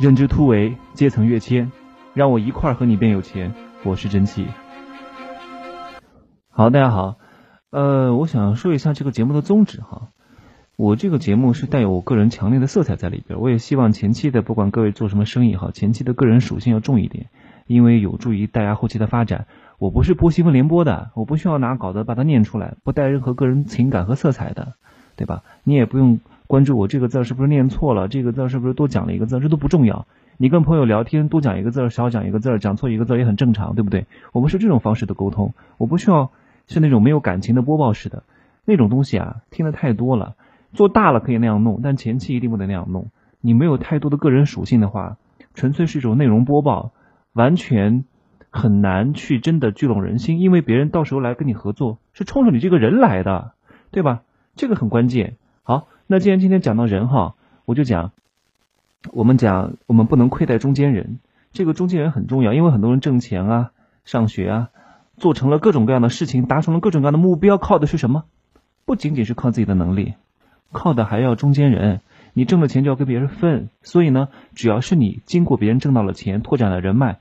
认知突围，阶层跃迁，让我一块儿和你变有钱。我是真气。好，大家好，呃，我想说一下这个节目的宗旨哈。我这个节目是带有我个人强烈的色彩在里边，我也希望前期的不管各位做什么生意哈，前期的个人属性要重一点，因为有助于大家后期的发展。我不是播新闻联播的，我不需要拿稿子把它念出来，不带任何个人情感和色彩的，对吧？你也不用。关注我这个字是不是念错了？这个字是不是多讲了一个字？这都不重要。你跟朋友聊天，多讲一个字，少讲一个字，讲错一个字也很正常，对不对？我们是这种方式的沟通，我不需要是那种没有感情的播报式的那种东西啊，听的太多了。做大了可以那样弄，但前期一定不能那样弄。你没有太多的个人属性的话，纯粹是一种内容播报，完全很难去真的聚拢人心，因为别人到时候来跟你合作是冲着你这个人来的，对吧？这个很关键。好。那既然今天讲到人哈，我就讲，我们讲我们不能亏待中间人，这个中间人很重要，因为很多人挣钱啊、上学啊，做成了各种各样的事情，达成了各种各样的目标，靠的是什么？不仅仅是靠自己的能力，靠的还要中间人。你挣了钱就要跟别人分，所以呢，只要是你经过别人挣到了钱，拓展了人脉，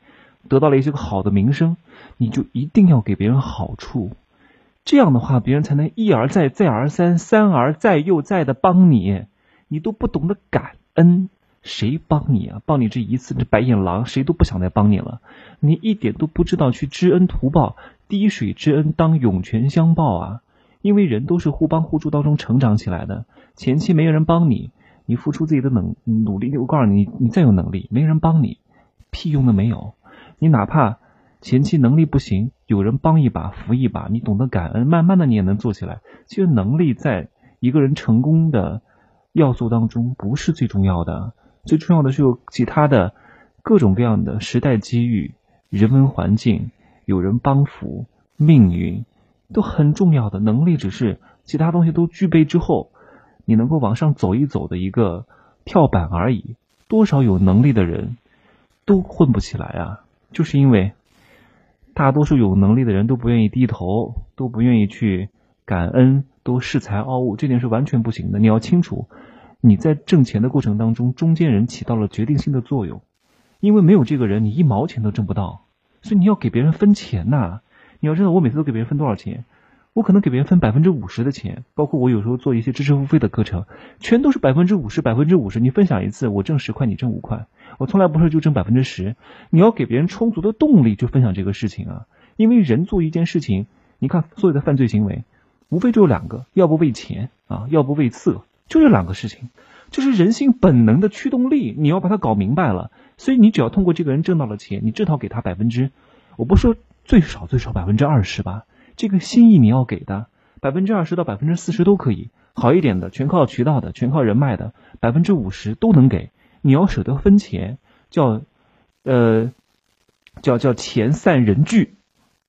得到了一些个好的名声，你就一定要给别人好处。这样的话，别人才能一而再、再而三、三而再又再的帮你。你都不懂得感恩，谁帮你啊？帮你这一次，这白眼狼谁都不想再帮你了。你一点都不知道去知恩图报，滴水之恩当涌泉相报啊！因为人都是互帮互助当中成长起来的。前期没有人帮你，你付出自己的能努力，我告诉你，你再有能力，没人帮你，屁用都没有。你哪怕。前期能力不行，有人帮一把扶一把，你懂得感恩，慢慢的你也能做起来。其实能力在一个人成功的要素当中不是最重要的，最重要的是有其他的各种各样的时代机遇、人文环境、有人帮扶、命运都很重要的。能力只是其他东西都具备之后，你能够往上走一走的一个跳板而已。多少有能力的人都混不起来啊，就是因为。大多数有能力的人都不愿意低头，都不愿意去感恩，都恃才傲物，这点是完全不行的。你要清楚，你在挣钱的过程当中，中间人起到了决定性的作用，因为没有这个人，你一毛钱都挣不到。所以你要给别人分钱呐！你要知道，我每次都给别人分多少钱，我可能给别人分百分之五十的钱，包括我有时候做一些知识付费的课程，全都是百分之五十，百分之五十。你分享一次，我挣十块，你挣五块。我从来不是就挣百分之十，你要给别人充足的动力去分享这个事情啊！因为人做一件事情，你看所有的犯罪行为，无非就有两个，要不为钱啊，要不为色，就这两个事情，就是人性本能的驱动力，你要把它搞明白了。所以你只要通过这个人挣到了钱，你至少给他百分之，我不说最少最少百分之二十吧，这个心意你要给的百分之二十到百分之四十都可以，好一点的全靠渠道的，全靠人脉的，百分之五十都能给。你要舍得分钱，叫，呃，叫叫钱散人聚，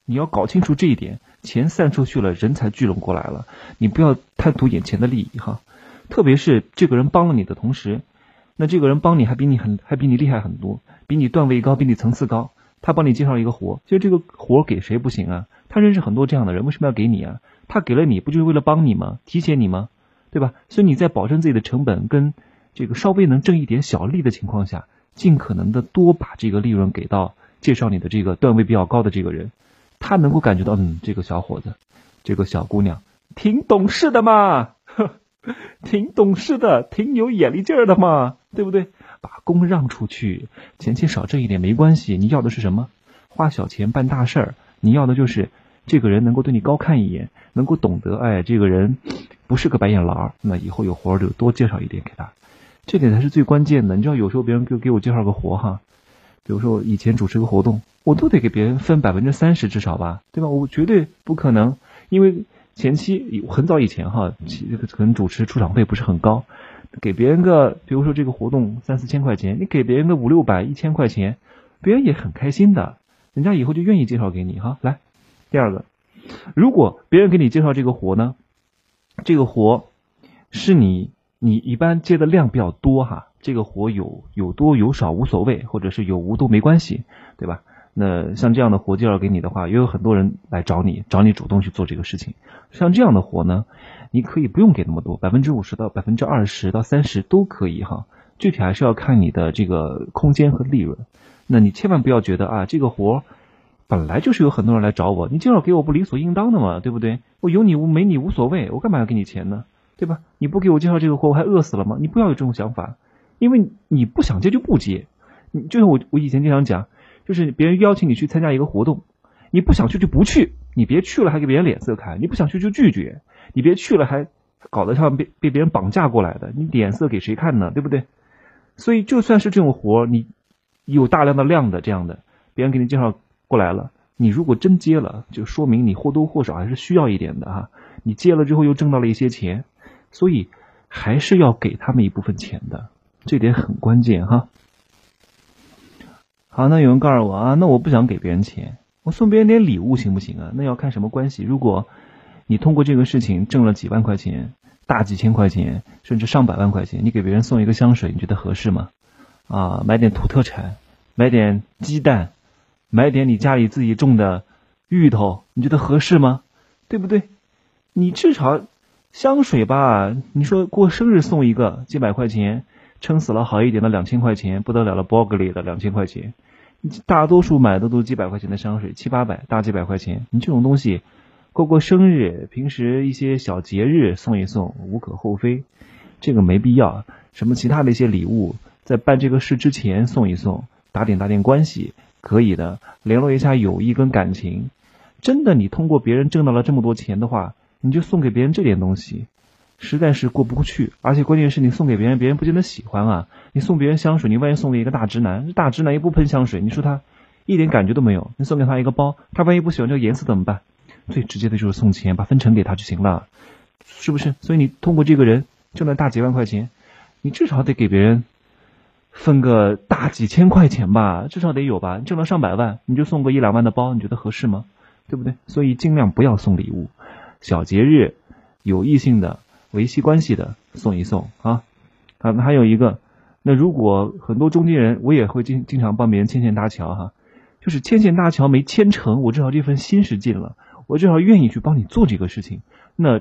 你要搞清楚这一点，钱散出去了，人才聚拢过来了。你不要贪图眼前的利益哈，特别是这个人帮了你的同时，那这个人帮你还比你很还比你厉害很多，比你段位高，比你层次高，他帮你介绍一个活，其实这个活给谁不行啊？他认识很多这样的人，为什么要给你啊？他给了你不就是为了帮你吗？提携你吗？对吧？所以你在保证自己的成本跟。这个稍微能挣一点小利的情况下，尽可能的多把这个利润给到介绍你的这个段位比较高的这个人，他能够感觉到，嗯，这个小伙子，这个小姑娘挺懂事的嘛，挺懂事的，挺有眼力劲儿的嘛，对不对？把功让出去，前期少挣一点没关系。你要的是什么？花小钱办大事儿。你要的就是这个人能够对你高看一眼，能够懂得，哎，这个人不是个白眼狼。那以后有活儿就多介绍一点给他。这点才是最关键的。你知道，有时候别人给给我介绍个活哈，比如说我以前主持个活动，我都得给别人分百分之三十至少吧，对吧？我绝对不可能，因为前期很早以前哈，可能主持出场费不是很高，给别人个，比如说这个活动三四千块钱，你给别人个五六百、一千块钱，别人也很开心的，人家以后就愿意介绍给你哈。来，第二个，如果别人给你介绍这个活呢，这个活是你。你一般接的量比较多哈，这个活有有多有少无所谓，或者是有无都没关系，对吧？那像这样的活介绍给你的话，也有很多人来找你，找你主动去做这个事情。像这样的活呢，你可以不用给那么多，百分之五十到百分之二十到三十都可以哈。具体还是要看你的这个空间和利润。那你千万不要觉得啊，这个活本来就是有很多人来找我，你介绍给我不理所应当的嘛，对不对？我有你无没你无所谓，我干嘛要给你钱呢？对吧？你不给我介绍这个活，我还饿死了吗？你不要有这种想法，因为你不想接就不接。你就像我我以前经常讲，就是别人邀请你去参加一个活动，你不想去就不去，你别去了还给别人脸色看，你不想去就拒绝，你别去了还搞得像被被别人绑架过来的，你脸色给谁看呢？对不对？所以就算是这种活，你有大量的量的这样的，别人给你介绍过来了，你如果真接了，就说明你或多或少还是需要一点的哈。你接了之后又挣到了一些钱，所以还是要给他们一部分钱的，这点很关键哈。好，那有人告诉我啊，那我不想给别人钱，我送别人点礼物行不行啊？那要看什么关系。如果你通过这个事情挣了几万块钱、大几千块钱，甚至上百万块钱，你给别人送一个香水，你觉得合适吗？啊，买点土特产，买点鸡蛋，买点你家里自己种的芋头，你觉得合适吗？对不对？你至少香水吧，你说过生日送一个几百块钱。撑死了好一点的两千块钱，不得了了 b o g l y 的两千块钱，大多数买的都几百块钱的香水，七八百大几百块钱。你这种东西，过过生日，平时一些小节日送一送，无可厚非，这个没必要。什么其他的一些礼物，在办这个事之前送一送，打点打点关系，可以的，联络一下友谊跟感情。真的，你通过别人挣到了这么多钱的话，你就送给别人这点东西。实在是过不过去，而且关键是你送给别人，别人不见得喜欢啊。你送别人香水，你万一送给一个大直男，大直男又不喷香水，你说他一点感觉都没有。你送给他一个包，他万一不喜欢这个颜色怎么办？最直接的就是送钱，把分成给他就行了，是不是？所以你通过这个人挣了大几万块钱，你至少得给别人分个大几千块钱吧，至少得有吧。挣了上百万，你就送个一两万的包，你觉得合适吗？对不对？所以尽量不要送礼物，小节日有异性的。维系关系的送一送啊，啊，那还有一个，那如果很多中间人，我也会经经常帮别人牵线搭桥哈，就是牵线搭桥没牵成，我至少这份心是尽了，我至少愿意去帮你做这个事情，那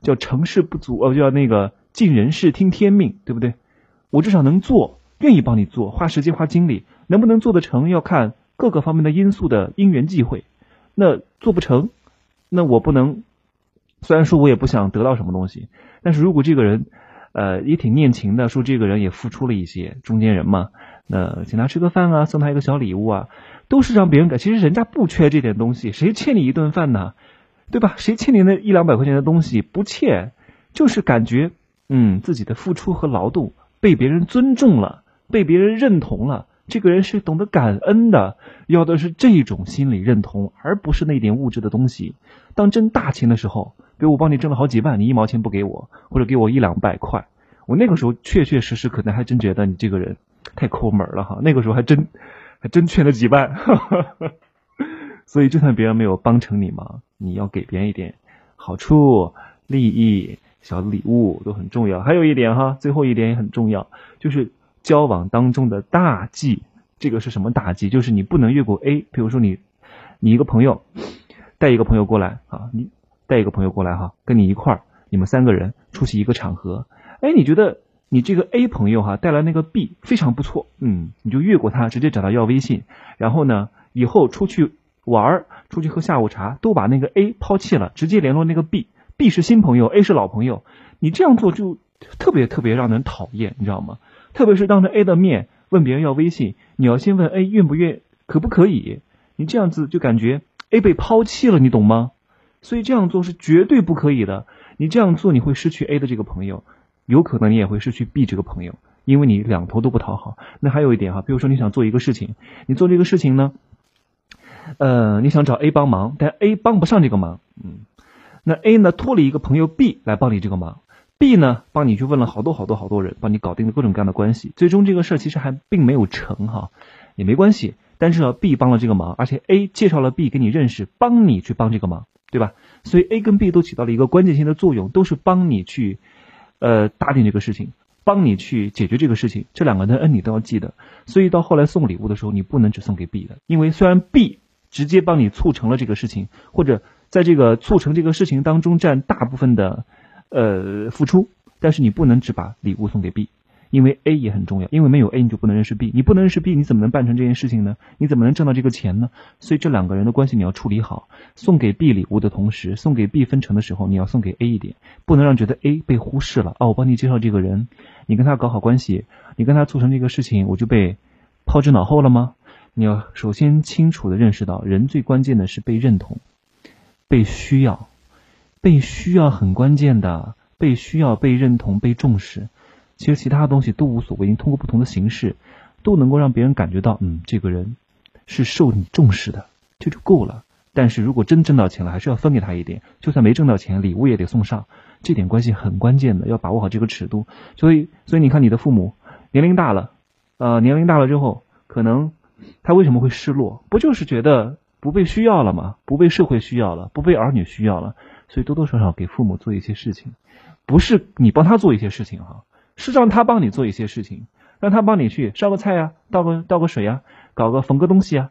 叫成事不足，呃，叫那个尽人事听天命，对不对？我至少能做，愿意帮你做，花时间花精力，能不能做得成要看各个方面的因素的因缘际会，那做不成，那我不能。虽然说我也不想得到什么东西，但是如果这个人，呃，也挺念情的，说这个人也付出了一些，中间人嘛，那请他吃个饭啊，送他一个小礼物啊，都是让别人感，其实人家不缺这点东西，谁欠你一顿饭呢？对吧？谁欠你那一两百块钱的东西不欠，就是感觉，嗯，自己的付出和劳动被别人尊重了，被别人认同了。这个人是懂得感恩的，要的是这种心理认同，而不是那点物质的东西。当挣大钱的时候，比如我帮你挣了好几万，你一毛钱不给我，或者给我一两百块，我那个时候确确实实可能还真觉得你这个人太抠门了哈。那个时候还真还真缺了几万，所以就算别人没有帮成你忙，你要给别人一点好处、利益、小礼物都很重要。还有一点哈，最后一点也很重要，就是。交往当中的大忌，这个是什么大忌？就是你不能越过 A。比如说你，你一个朋友带一个朋友过来啊，你带一个朋友过来哈，跟你一块儿，你们三个人出席一个场合。哎，你觉得你这个 A 朋友哈带来那个 B 非常不错，嗯，你就越过他，直接找他要微信。然后呢，以后出去玩儿、出去喝下午茶，都把那个 A 抛弃了，直接联络那个 B。B 是新朋友，A 是老朋友。你这样做就特别特别让人讨厌，你知道吗？特别是当着 A 的面问别人要微信，你要先问 A 愿不愿，可不可以？你这样子就感觉 A 被抛弃了，你懂吗？所以这样做是绝对不可以的。你这样做你会失去 A 的这个朋友，有可能你也会失去 B 这个朋友，因为你两头都不讨好。那还有一点哈，比如说你想做一个事情，你做这个事情呢，呃，你想找 A 帮忙，但 A 帮不上这个忙，嗯，那 A 呢托了一个朋友 B 来帮你这个忙。B 呢，帮你去问了好多好多好多人，帮你搞定了各种各样的关系，最终这个事儿其实还并没有成哈，也没关系。但是 B 帮了这个忙，而且 A 介绍了 B 跟你认识，帮你去帮这个忙，对吧？所以 A 跟 B 都起到了一个关键性的作用，都是帮你去呃打点这个事情，帮你去解决这个事情。这两个的恩你都要记得。所以到后来送礼物的时候，你不能只送给 B 的，因为虽然 B 直接帮你促成了这个事情，或者在这个促成这个事情当中占大部分的。呃，付出，但是你不能只把礼物送给 B，因为 A 也很重要，因为没有 A 你就不能认识 B，你不能认识 B，你怎么能办成这件事情呢？你怎么能挣到这个钱呢？所以这两个人的关系你要处理好。送给 B 礼物的同时，送给 B 分成的时候，你要送给 A 一点，不能让觉得 A 被忽视了。哦，我帮你介绍这个人，你跟他搞好关系，你跟他促成这个事情，我就被抛之脑后了吗？你要首先清楚的认识到，人最关键的是被认同，被需要，被需要很关键的，被需要、被认同、被重视。其实其他的东西都无所谓，你通过不同的形式都能够让别人感觉到，嗯，这个人是受你重视的，这就够了。但是如果真挣到钱了，还是要分给他一点，就算没挣到钱，礼物也得送上。这点关系很关键的，要把握好这个尺度。所以，所以你看，你的父母年龄大了，呃，年龄大了之后，可能他为什么会失落？不就是觉得不被需要了吗？不被社会需要了，不被儿女需要了，所以多多少少给父母做一些事情，不是你帮他做一些事情哈。是让他帮你做一些事情，让他帮你去烧个菜呀，倒个倒个水呀，搞个缝个东西啊，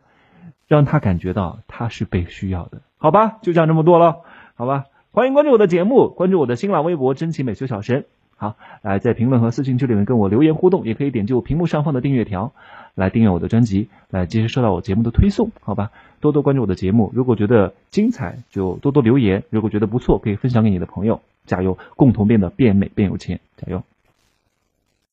让他感觉到他是被需要的，好吧？就讲这么多了，好吧？欢迎关注我的节目，关注我的新浪微博“真奇美修小神”。好，来在评论和私信区里面跟我留言互动，也可以点击我屏幕上方的订阅条来订阅我的专辑，来及时收到我节目的推送，好吧？多多关注我的节目，如果觉得精彩就多多留言，如果觉得不错可以分享给你的朋友，加油，共同变得变美变有钱，加油！